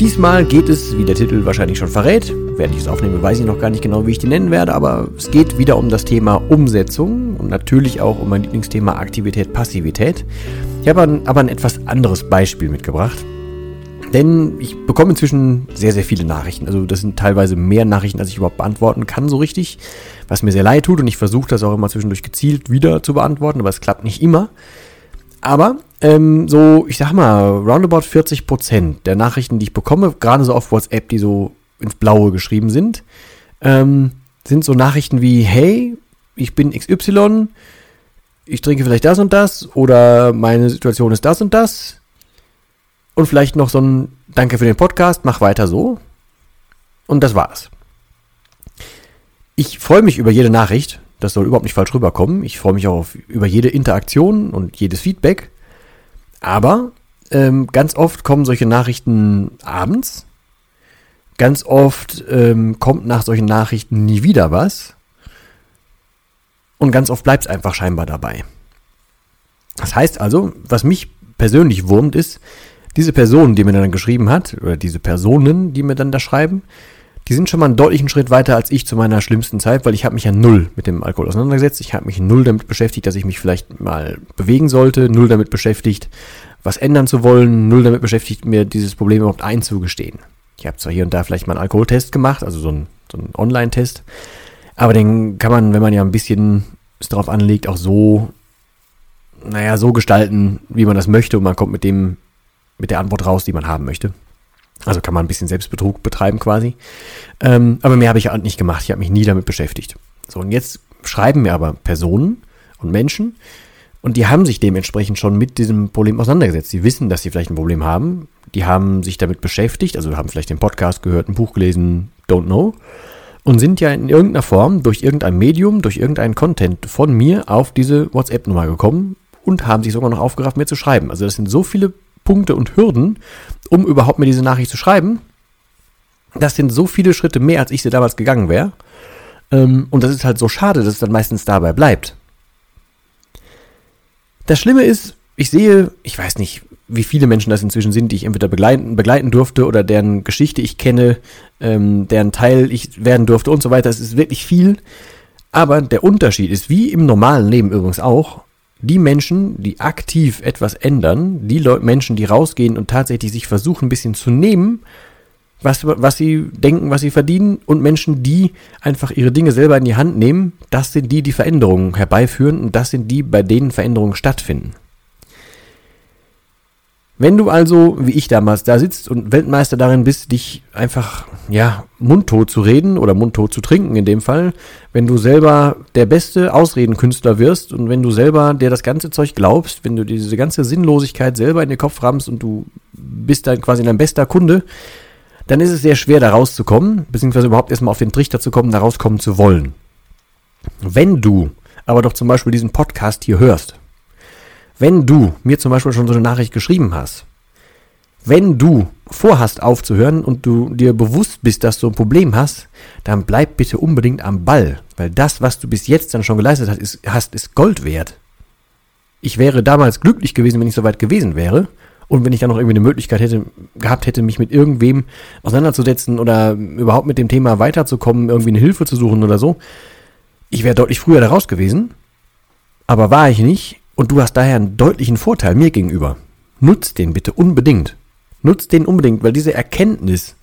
Diesmal geht es, wie der Titel wahrscheinlich schon verrät, während ich es aufnehme, weiß ich noch gar nicht genau, wie ich die nennen werde, aber es geht wieder um das Thema Umsetzung und natürlich auch um mein Lieblingsthema Aktivität, Passivität. Ich habe aber ein etwas anderes Beispiel mitgebracht. Denn ich bekomme inzwischen sehr, sehr viele Nachrichten. Also das sind teilweise mehr Nachrichten, als ich überhaupt beantworten kann, so richtig. Was mir sehr leid tut und ich versuche das auch immer zwischendurch gezielt wieder zu beantworten, aber es klappt nicht immer. Aber ähm, so, ich sag mal, roundabout 40 Prozent der Nachrichten, die ich bekomme, gerade so auf WhatsApp, die so ins Blaue geschrieben sind, ähm, sind so Nachrichten wie, hey, ich bin XY, ich trinke vielleicht das und das oder meine Situation ist das und das. Und vielleicht noch so ein Danke für den Podcast, mach weiter so. Und das war's. Ich freue mich über jede Nachricht, das soll überhaupt nicht falsch rüberkommen. Ich freue mich auch auf, über jede Interaktion und jedes Feedback. Aber ähm, ganz oft kommen solche Nachrichten abends. Ganz oft ähm, kommt nach solchen Nachrichten nie wieder was. Und ganz oft bleibt es einfach scheinbar dabei. Das heißt also, was mich persönlich wurmt, ist, diese Person, die mir dann geschrieben hat, oder diese Personen, die mir dann da schreiben, die sind schon mal einen deutlichen Schritt weiter als ich zu meiner schlimmsten Zeit, weil ich habe mich ja null mit dem Alkohol auseinandergesetzt. Ich habe mich null damit beschäftigt, dass ich mich vielleicht mal bewegen sollte, null damit beschäftigt, was ändern zu wollen, null damit beschäftigt, mir dieses Problem überhaupt einzugestehen. Ich habe zwar hier und da vielleicht mal einen Alkoholtest gemacht, also so einen, so einen Online-Test, aber den kann man, wenn man ja ein bisschen es darauf anlegt, auch so, naja, so gestalten, wie man das möchte und man kommt mit dem, mit der Antwort raus, die man haben möchte. Also kann man ein bisschen Selbstbetrug betreiben quasi. Ähm, aber mehr habe ich nicht gemacht. Ich habe mich nie damit beschäftigt. So, und jetzt schreiben mir aber Personen und Menschen und die haben sich dementsprechend schon mit diesem Problem auseinandergesetzt. Sie wissen, dass sie vielleicht ein Problem haben. Die haben sich damit beschäftigt, also haben vielleicht den Podcast gehört, ein Buch gelesen, don't know. Und sind ja in irgendeiner Form durch irgendein Medium, durch irgendeinen Content von mir auf diese WhatsApp-Nummer gekommen und haben sich sogar noch aufgerafft, mir zu schreiben. Also das sind so viele Punkte und Hürden, um überhaupt mir diese Nachricht zu schreiben. Das sind so viele Schritte mehr, als ich sie damals gegangen wäre. Ähm, und das ist halt so schade, dass es dann meistens dabei bleibt. Das Schlimme ist, ich sehe, ich weiß nicht, wie viele Menschen das inzwischen sind, die ich entweder begleiten, begleiten durfte oder deren Geschichte ich kenne, ähm, deren Teil ich werden durfte und so weiter. Es ist wirklich viel. Aber der Unterschied ist, wie im normalen Leben übrigens auch, die Menschen, die aktiv etwas ändern, die Leute, Menschen, die rausgehen und tatsächlich sich versuchen, ein bisschen zu nehmen, was, was sie denken, was sie verdienen, und Menschen, die einfach ihre Dinge selber in die Hand nehmen, das sind die, die Veränderungen herbeiführen und das sind die, bei denen Veränderungen stattfinden. Wenn du also, wie ich damals, da sitzt und Weltmeister darin bist, dich einfach, ja, mundtot zu reden oder mundtot zu trinken in dem Fall, wenn du selber der beste Ausredenkünstler wirst und wenn du selber dir das ganze Zeug glaubst, wenn du diese ganze Sinnlosigkeit selber in den Kopf rammst und du bist dann quasi dein bester Kunde, dann ist es sehr schwer, da rauszukommen, beziehungsweise überhaupt erstmal auf den Trichter zu kommen, da rauskommen zu wollen. Wenn du aber doch zum Beispiel diesen Podcast hier hörst, wenn du mir zum Beispiel schon so eine Nachricht geschrieben hast, wenn du vorhast aufzuhören und du dir bewusst bist, dass du ein Problem hast, dann bleib bitte unbedingt am Ball, weil das, was du bis jetzt dann schon geleistet hast, ist, hast, ist Gold wert. Ich wäre damals glücklich gewesen, wenn ich soweit gewesen wäre und wenn ich dann noch irgendwie eine Möglichkeit hätte, gehabt hätte, mich mit irgendwem auseinanderzusetzen oder überhaupt mit dem Thema weiterzukommen, irgendwie eine Hilfe zu suchen oder so. Ich wäre deutlich früher da raus gewesen, aber war ich nicht und du hast daher einen deutlichen Vorteil mir gegenüber. Nutz den bitte unbedingt. Nutz den unbedingt, weil diese Erkenntnis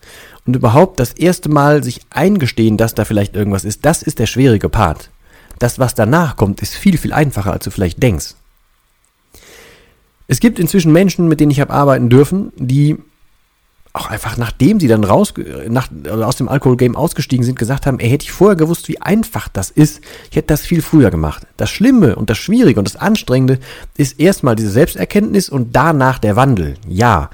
Und überhaupt das erste Mal sich eingestehen, dass da vielleicht irgendwas ist, das ist der schwierige Part. Das, was danach kommt, ist viel, viel einfacher, als du vielleicht denkst. Es gibt inzwischen Menschen, mit denen ich habe arbeiten dürfen, die auch einfach nachdem sie dann raus nach, also aus dem Alkoholgame ausgestiegen sind, gesagt haben, ey, hätte ich vorher gewusst, wie einfach das ist, ich hätte das viel früher gemacht. Das Schlimme und das Schwierige und das Anstrengende ist erstmal diese Selbsterkenntnis und danach der Wandel. Ja.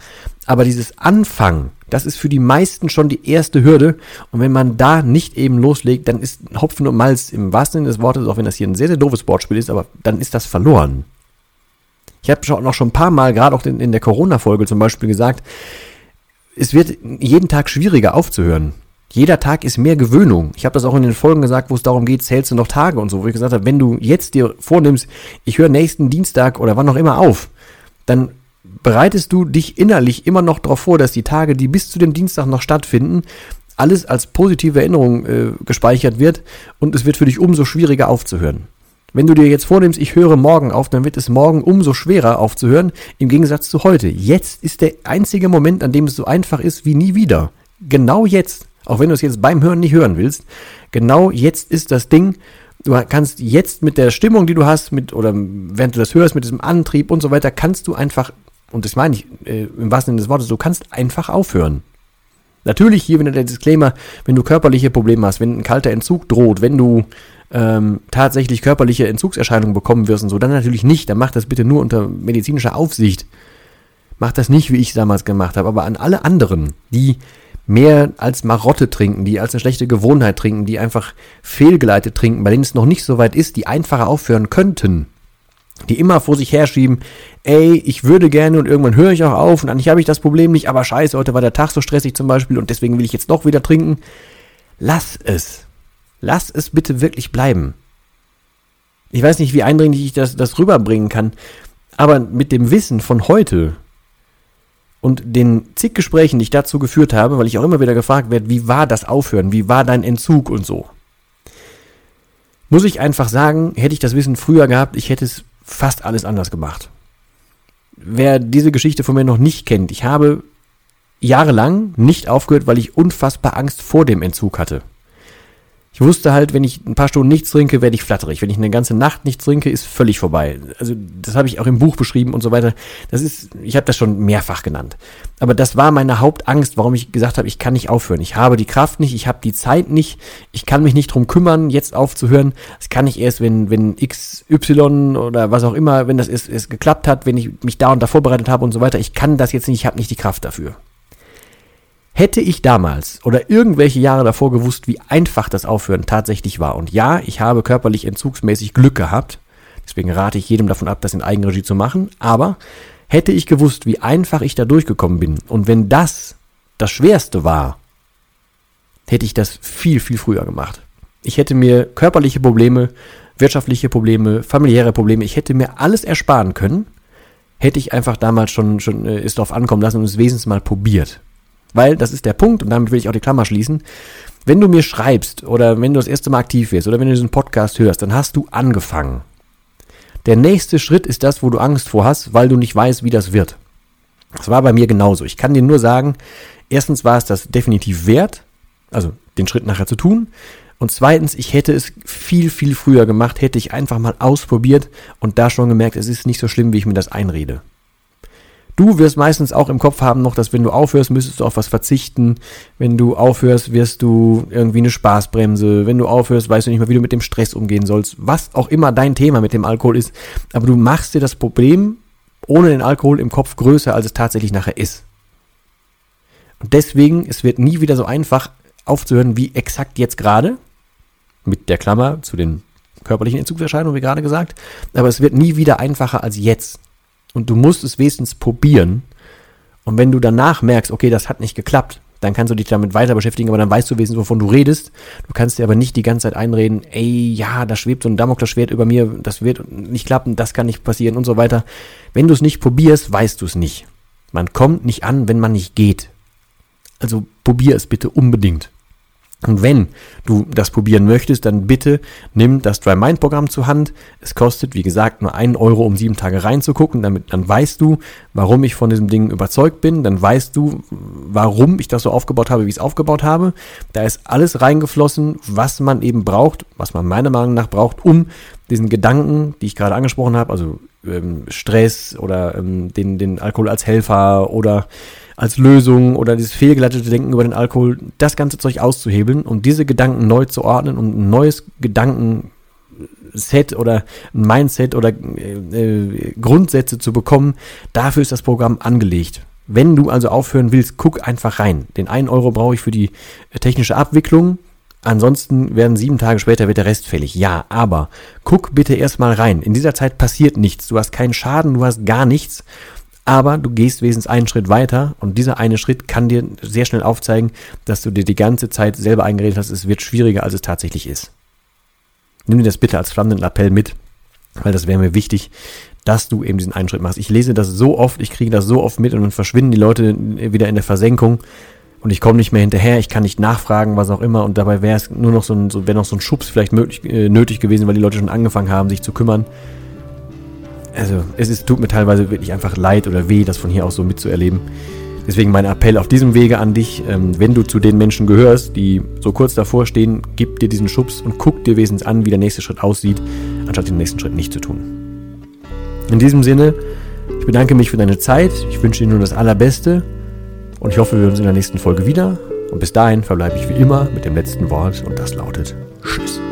Aber dieses Anfangen, das ist für die meisten schon die erste Hürde. Und wenn man da nicht eben loslegt, dann ist Hopfen und Malz im wahrsten Sinne des Wortes, auch wenn das hier ein sehr, sehr doofes Sportspiel ist, aber dann ist das verloren. Ich habe noch schon ein paar Mal, gerade auch in, in der Corona-Folge zum Beispiel gesagt, es wird jeden Tag schwieriger aufzuhören. Jeder Tag ist mehr Gewöhnung. Ich habe das auch in den Folgen gesagt, wo es darum geht, zählst du noch Tage und so, wo ich gesagt habe, wenn du jetzt dir vornimmst, ich höre nächsten Dienstag oder wann auch immer auf, dann bereitest du dich innerlich immer noch darauf vor, dass die Tage, die bis zu dem Dienstag noch stattfinden, alles als positive Erinnerung äh, gespeichert wird und es wird für dich umso schwieriger aufzuhören. Wenn du dir jetzt vornimmst, ich höre morgen auf, dann wird es morgen umso schwerer aufzuhören, im Gegensatz zu heute. Jetzt ist der einzige Moment, an dem es so einfach ist wie nie wieder. Genau jetzt, auch wenn du es jetzt beim Hören nicht hören willst, genau jetzt ist das Ding. Du kannst jetzt mit der Stimmung, die du hast, mit, oder während du das hörst, mit diesem Antrieb und so weiter, kannst du einfach, und das meine ich äh, im wahrsten Sinne des Wortes, du kannst einfach aufhören. Natürlich hier wieder der Disclaimer, wenn du körperliche Probleme hast, wenn ein kalter Entzug droht, wenn du ähm, tatsächlich körperliche Entzugserscheinungen bekommen wirst und so, dann natürlich nicht. Dann mach das bitte nur unter medizinischer Aufsicht. Mach das nicht, wie ich es damals gemacht habe, aber an alle anderen, die mehr als Marotte trinken, die als eine schlechte Gewohnheit trinken, die einfach fehlgeleitet trinken, bei denen es noch nicht so weit ist, die einfacher aufhören könnten, die immer vor sich herschieben, ey, ich würde gerne und irgendwann höre ich auch auf und eigentlich habe ich das Problem nicht, aber scheiße, heute war der Tag so stressig zum Beispiel und deswegen will ich jetzt doch wieder trinken. Lass es. Lass es bitte wirklich bleiben. Ich weiß nicht, wie eindringlich ich das, das rüberbringen kann, aber mit dem Wissen von heute und den zig Gesprächen, die ich dazu geführt habe, weil ich auch immer wieder gefragt werde, wie war das Aufhören, wie war dein Entzug und so, muss ich einfach sagen, hätte ich das Wissen früher gehabt, ich hätte es fast alles anders gemacht. Wer diese Geschichte von mir noch nicht kennt, ich habe jahrelang nicht aufgehört, weil ich unfassbar Angst vor dem Entzug hatte. Ich wusste halt, wenn ich ein paar Stunden nichts trinke, werde ich flatterig. Wenn ich eine ganze Nacht nichts trinke, ist völlig vorbei. Also das habe ich auch im Buch beschrieben und so weiter. Das ist, ich habe das schon mehrfach genannt. Aber das war meine Hauptangst, warum ich gesagt habe, ich kann nicht aufhören. Ich habe die Kraft nicht, ich habe die Zeit nicht, ich kann mich nicht drum kümmern, jetzt aufzuhören. Das kann ich erst, wenn wenn X, Y oder was auch immer, wenn das ist, ist geklappt hat, wenn ich mich da und da vorbereitet habe und so weiter. Ich kann das jetzt nicht, ich habe nicht die Kraft dafür. Hätte ich damals oder irgendwelche Jahre davor gewusst, wie einfach das Aufhören tatsächlich war. Und ja, ich habe körperlich entzugsmäßig Glück gehabt. Deswegen rate ich jedem davon ab, das in Eigenregie zu machen. Aber hätte ich gewusst, wie einfach ich da durchgekommen bin und wenn das das Schwerste war, hätte ich das viel, viel früher gemacht. Ich hätte mir körperliche Probleme, wirtschaftliche Probleme, familiäre Probleme, ich hätte mir alles ersparen können, hätte ich einfach damals schon, schon äh, es drauf ankommen lassen und es wesentlich mal probiert. Weil das ist der Punkt, und damit will ich auch die Klammer schließen. Wenn du mir schreibst oder wenn du das erste Mal aktiv wirst oder wenn du diesen Podcast hörst, dann hast du angefangen. Der nächste Schritt ist das, wo du Angst vor hast, weil du nicht weißt, wie das wird. Das war bei mir genauso. Ich kann dir nur sagen, erstens war es das definitiv wert, also den Schritt nachher zu tun. Und zweitens, ich hätte es viel, viel früher gemacht, hätte ich einfach mal ausprobiert und da schon gemerkt, es ist nicht so schlimm, wie ich mir das einrede. Du wirst meistens auch im Kopf haben noch, dass wenn du aufhörst, müsstest du auf was verzichten. Wenn du aufhörst, wirst du irgendwie eine Spaßbremse. Wenn du aufhörst, weißt du nicht mehr, wie du mit dem Stress umgehen sollst. Was auch immer dein Thema mit dem Alkohol ist. Aber du machst dir das Problem ohne den Alkohol im Kopf größer, als es tatsächlich nachher ist. Und deswegen, es wird nie wieder so einfach aufzuhören wie exakt jetzt gerade. Mit der Klammer zu den körperlichen Entzugserscheinungen, wie gerade gesagt. Aber es wird nie wieder einfacher als jetzt. Und du musst es wenigstens probieren. Und wenn du danach merkst, okay, das hat nicht geklappt, dann kannst du dich damit weiter beschäftigen, aber dann weißt du wenigstens, wovon du redest. Du kannst dir aber nicht die ganze Zeit einreden, ey, ja, da schwebt so ein Damoklesschwert über mir, das wird nicht klappen, das kann nicht passieren und so weiter. Wenn du es nicht probierst, weißt du es nicht. Man kommt nicht an, wenn man nicht geht. Also probier es bitte unbedingt. Und wenn du das probieren möchtest, dann bitte nimm das Dry Mind Programm zur Hand. Es kostet, wie gesagt, nur einen Euro, um sieben Tage reinzugucken. Damit, dann weißt du, warum ich von diesem Ding überzeugt bin. Dann weißt du, warum ich das so aufgebaut habe, wie ich es aufgebaut habe. Da ist alles reingeflossen, was man eben braucht, was man meiner Meinung nach braucht, um diesen Gedanken, die ich gerade angesprochen habe, also ähm, Stress oder ähm, den, den Alkohol als Helfer oder als Lösung oder dieses fehlgeleitete Denken über den Alkohol, das ganze Zeug auszuhebeln und diese Gedanken neu zu ordnen und ein neues Gedankenset oder ein Mindset oder äh, äh, Grundsätze zu bekommen, dafür ist das Programm angelegt. Wenn du also aufhören willst, guck einfach rein. Den einen Euro brauche ich für die äh, technische Abwicklung. Ansonsten werden sieben Tage später wird der Rest fällig. Ja, aber guck bitte erstmal rein. In dieser Zeit passiert nichts. Du hast keinen Schaden, du hast gar nichts aber du gehst wesentlich einen Schritt weiter und dieser eine Schritt kann dir sehr schnell aufzeigen, dass du dir die ganze Zeit selber eingeredet hast, es wird schwieriger, als es tatsächlich ist. Nimm dir das bitte als flammenden Appell mit, weil das wäre mir wichtig, dass du eben diesen einen Schritt machst. Ich lese das so oft, ich kriege das so oft mit und dann verschwinden die Leute wieder in der Versenkung und ich komme nicht mehr hinterher, ich kann nicht nachfragen, was auch immer und dabei wäre es nur noch so ein, so, wäre noch so ein Schubs vielleicht möglich, äh, nötig gewesen, weil die Leute schon angefangen haben, sich zu kümmern also es ist, tut mir teilweise wirklich einfach leid oder weh, das von hier aus so mitzuerleben. Deswegen mein Appell auf diesem Wege an dich, ähm, wenn du zu den Menschen gehörst, die so kurz davor stehen, gib dir diesen Schubs und guck dir wesentlich an, wie der nächste Schritt aussieht, anstatt den nächsten Schritt nicht zu tun. In diesem Sinne, ich bedanke mich für deine Zeit, ich wünsche dir nur das Allerbeste und ich hoffe, wir hören uns in der nächsten Folge wieder. Und bis dahin verbleibe ich wie immer mit dem letzten Wort und das lautet Tschüss.